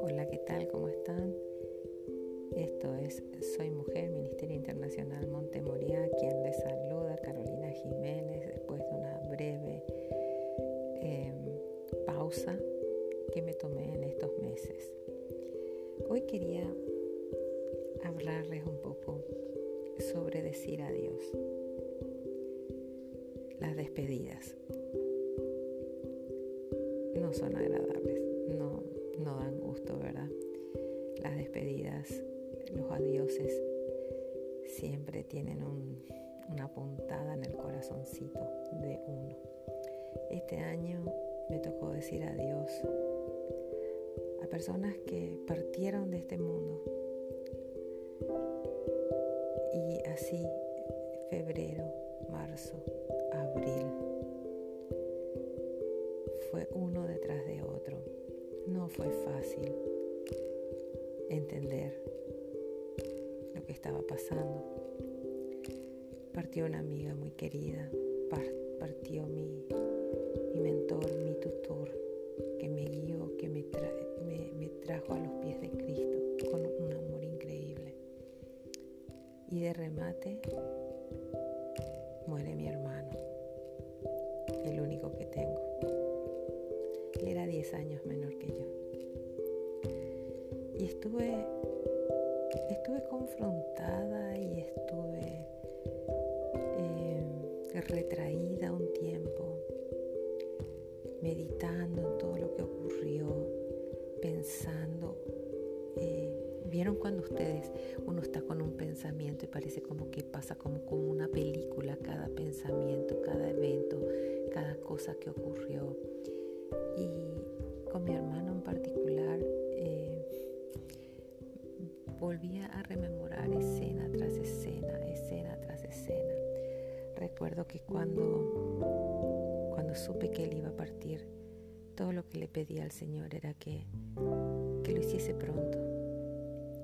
Hola, ¿qué tal? ¿Cómo están? Esto es Soy Mujer, Ministerio Internacional Montemoría, quien les saluda, Carolina Jiménez, después de una breve em, pausa que me tomé en estos meses. Hoy quería hablarles un poco sobre decir adiós. Las despedidas no son agradables, no, no dan gusto, ¿verdad? Las despedidas, los adioses siempre tienen una puntada en el corazoncito de uno. Este año me tocó decir adiós a personas que partieron de este mundo y así febrero, marzo, abril. Fue uno detrás de otro. No fue fácil entender lo que estaba pasando. Partió una amiga muy querida, partió mi, mentor, mi tutor, que me guió, que me trajo a los pies de Cristo con un amor increíble. Y de remate muere mi hermano, el único que tengo. Él era 10 años menor que yo. Y estuve, estuve confrontada y estuve eh, retraída un tiempo, meditando en todo lo que ocurrió, pensando. Eh, ¿Vieron cuando ustedes, uno está con un pensamiento y parece como que pasa como, como una película cada pensamiento, cada evento, cada cosa que ocurrió? Y con mi hermano en particular, eh, volvía a rememorar escena tras escena, escena tras escena. Recuerdo que cuando, cuando supe que él iba a partir, todo lo que le pedía al Señor era que, que lo hiciese pronto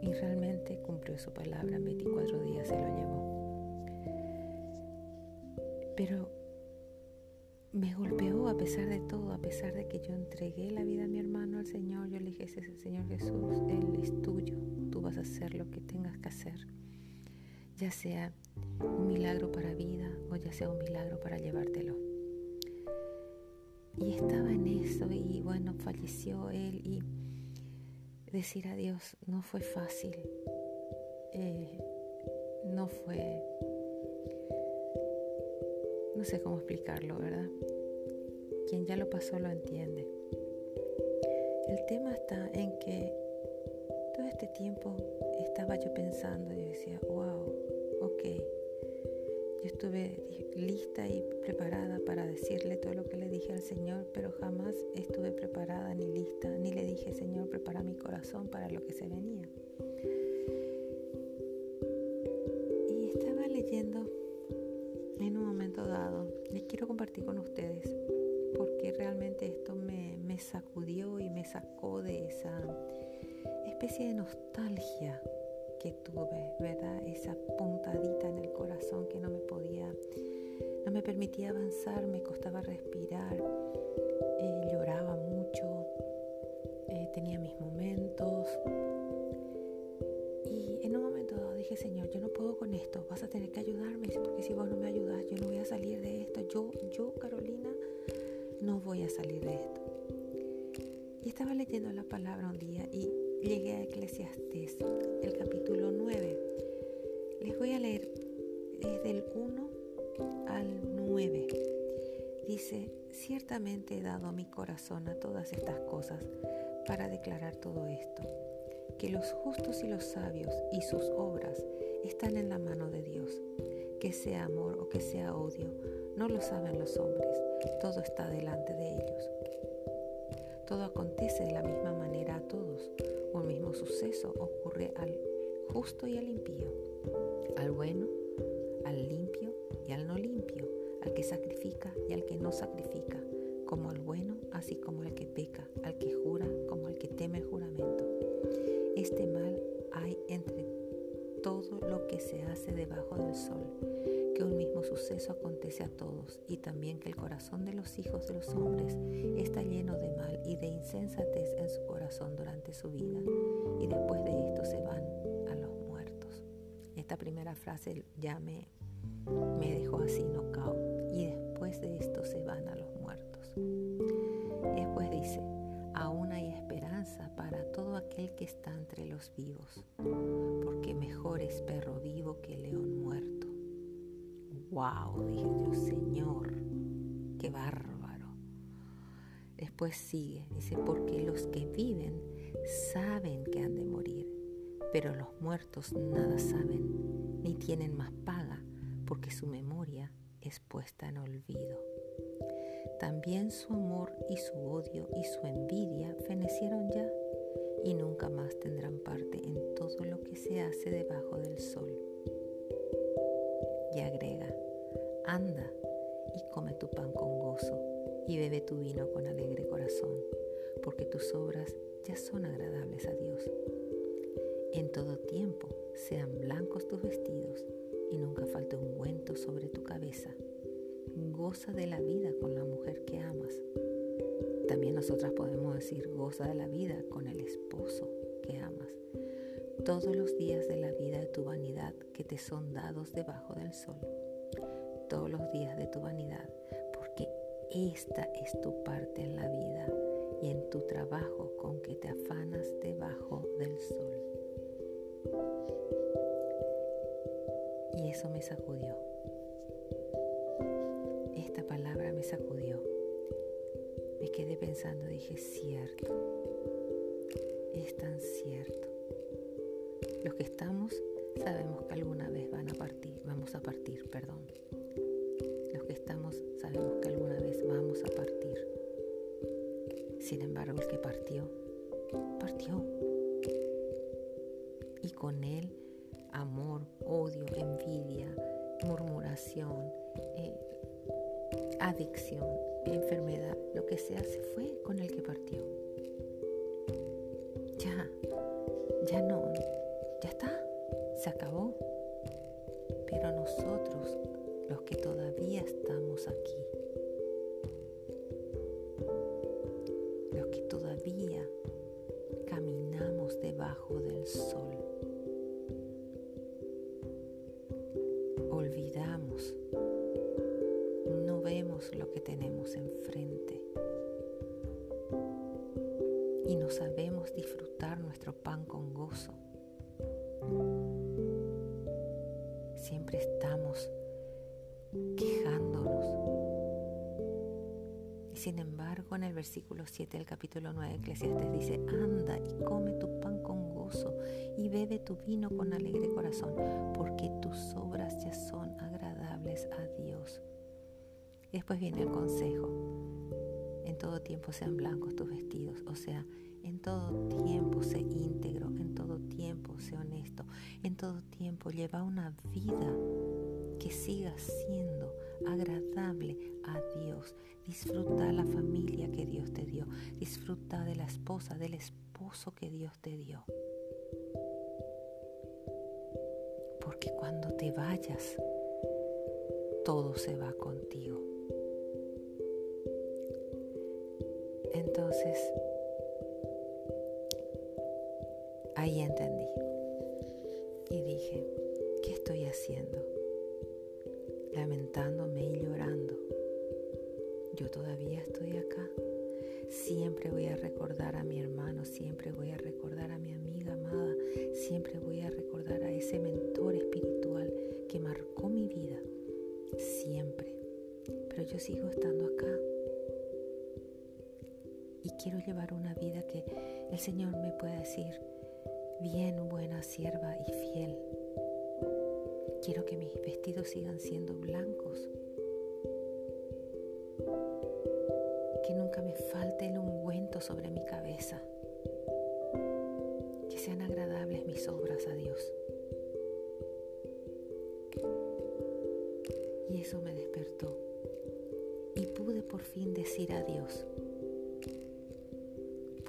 y realmente cumplió su palabra, en 24 días se lo llevó. Pero me golpeó a pesar de todo, a pesar de que yo entregué la vida a mi hermano al Señor, yo le dije, Señor Jesús, Él es tuyo, tú vas a hacer lo que tengas que hacer, ya sea un milagro para vida o ya sea un milagro para llevártelo. Y estaba en eso y bueno, falleció Él y decir adiós no fue fácil, eh, no fue, no sé cómo explicarlo, ¿verdad? Quien ya lo pasó lo entiende. El tema está en que todo este tiempo estaba yo pensando y decía, wow, ok, yo estuve lista y preparada para decirle todo lo que le dije al Señor, pero jamás estuve preparada ni lista, ni le dije, Señor, prepara mi corazón para lo que se venía. Quiero compartir con ustedes, porque realmente esto me, sacudió y me sacó de esa especie de nostalgia que tuve, ¿verdad? Esa puntadita en el corazón que no me podía, no me permitía avanzar, me costaba respirar, eh, lloraba mucho, eh, tenía mis momentos. Dije, Señor, yo no puedo con esto, vas a tener que ayudarme, porque si vos no me ayudas, yo no voy a salir de esto. Yo, yo, Carolina, no voy a salir de esto. Y estaba leyendo la palabra un día y llegué a Eclesiastés, el capítulo 9. Les voy a leer desde el 1 al 9. Dice, ciertamente he dado mi corazón a todas estas cosas para declarar todo esto, que los justos y los sabios y sus obras están en la mano de Dios, que sea amor o que sea odio, no lo saben los hombres, todo está delante de ellos. Todo acontece de la misma manera a todos. Un mismo suceso ocurre al justo y al impío, al bueno, al limpio y al no limpio, al que sacrifica y al que no sacrifica, como al bueno, así como al que peca, al que jura, como al que teme el juramento. Este mal hay entre todo lo que se hace debajo del sol, que un mismo suceso acontece a todos y también que el corazón de los hijos de los hombres está lleno de mal y de insensatez en su corazón durante su vida y después de esto se van a los muertos. Esta primera frase ya me, me dejó así nocao wow, dije yo, Señor, qué bárbaro. Después sigue, dice, porque los que viven saben que han de morir, pero los muertos nada saben, ni tienen más paga, porque su memoria es puesta en olvido. También su amor y su odio y su envidia fenecieron ya y nunca más tendrán parte en todo lo que se hace debajo del sol. Y agrega, Anda y come tu pan con gozo y bebe tu vino con alegre corazón, porque tus obras ya son agradables a Dios. En todo tiempo sean blancos tus vestidos y nunca falte ungüento sobre tu cabeza. Goza de la vida con la mujer que amas. También nosotras podemos decir goza de la vida con el esposo que amas. Todos los días de la vida de tu vanidad que te son dados debajo del sol todos los días de tu vanidad, porque esta es tu parte en la vida y en tu trabajo con que te afanas debajo del sol. Y eso me sacudió. Esta palabra me sacudió. Me quedé pensando, dije, cierto, es tan cierto. Los que estamos sabemos que alguna vez van a partir, vamos a partir, perdón Sin embargo, el que partió, partió. Y con él amor, odio, envidia, murmuración, eh, adicción, enfermedad, lo que sea, se fue con el que partió. Ya, ya no, ya está, se acabó. Pero nosotros los que todavía estamos aquí, Olvidamos, no vemos lo que tenemos enfrente y no sabemos disfrutar nuestro pan con gozo. Siempre estamos quejándonos. Y sin embargo, en el versículo 7 del capítulo 9 de Eclesiastes dice, anda y come tu pan con y bebe tu vino con alegre corazón, porque tus obras ya son agradables a Dios. Después viene el consejo. En todo tiempo sean blancos tus vestidos, o sea, en todo tiempo sé íntegro, en todo tiempo sé honesto, en todo tiempo lleva una vida que siga siendo agradable a Dios. Disfruta la familia que Dios te dio. Disfruta de la esposa, del esposo que Dios te dio. Porque cuando te vayas, todo se va contigo. Entonces, ahí entendí. Y dije, ¿qué estoy haciendo? lamentándome y llorando. Yo todavía estoy acá. Siempre voy a recordar yo sigo estando acá. Y quiero llevar una vida que el Señor me pueda decir, bien buena sierva y fiel. Quiero que mis vestidos sigan siendo blancos. Que nunca me falte el ungüento sobre mi cabeza. Que sean agradables mis obras a Dios. Y eso me despertó. Y pude por fin decir adiós.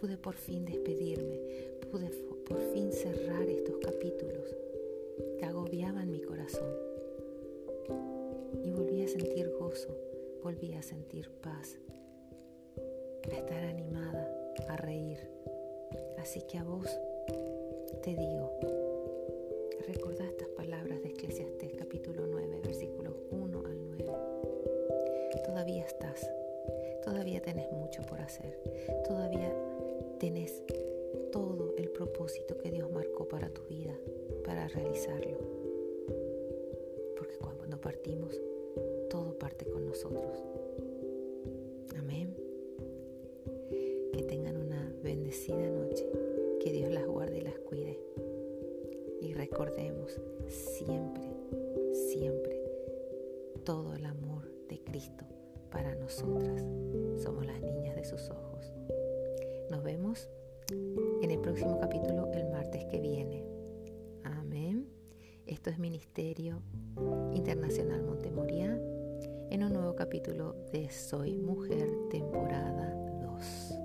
Pude por fin despedirme. Pude por fin cerrar estos capítulos que agobiaban mi corazón. y volví a sentir gozo, volví a sentir paz, a estar animada, a reír. Así que a vos te digo, hacer, todavía tenés todo el propósito que Dios marcó para tu vida, para realizarlo. Porque cuando partimos, todo parte con nosotros. Amén. Que tengan una bendecida noche, que Dios las guarde y las cuide. Y recordemos siempre, siempre, todo el amor de Cristo para nosotras. Ojos. Nos vemos en el próximo capítulo el martes que viene. Amén. Esto es Ministerio Internacional Montemoria en un nuevo capítulo de Soy Mujer, temporada 2.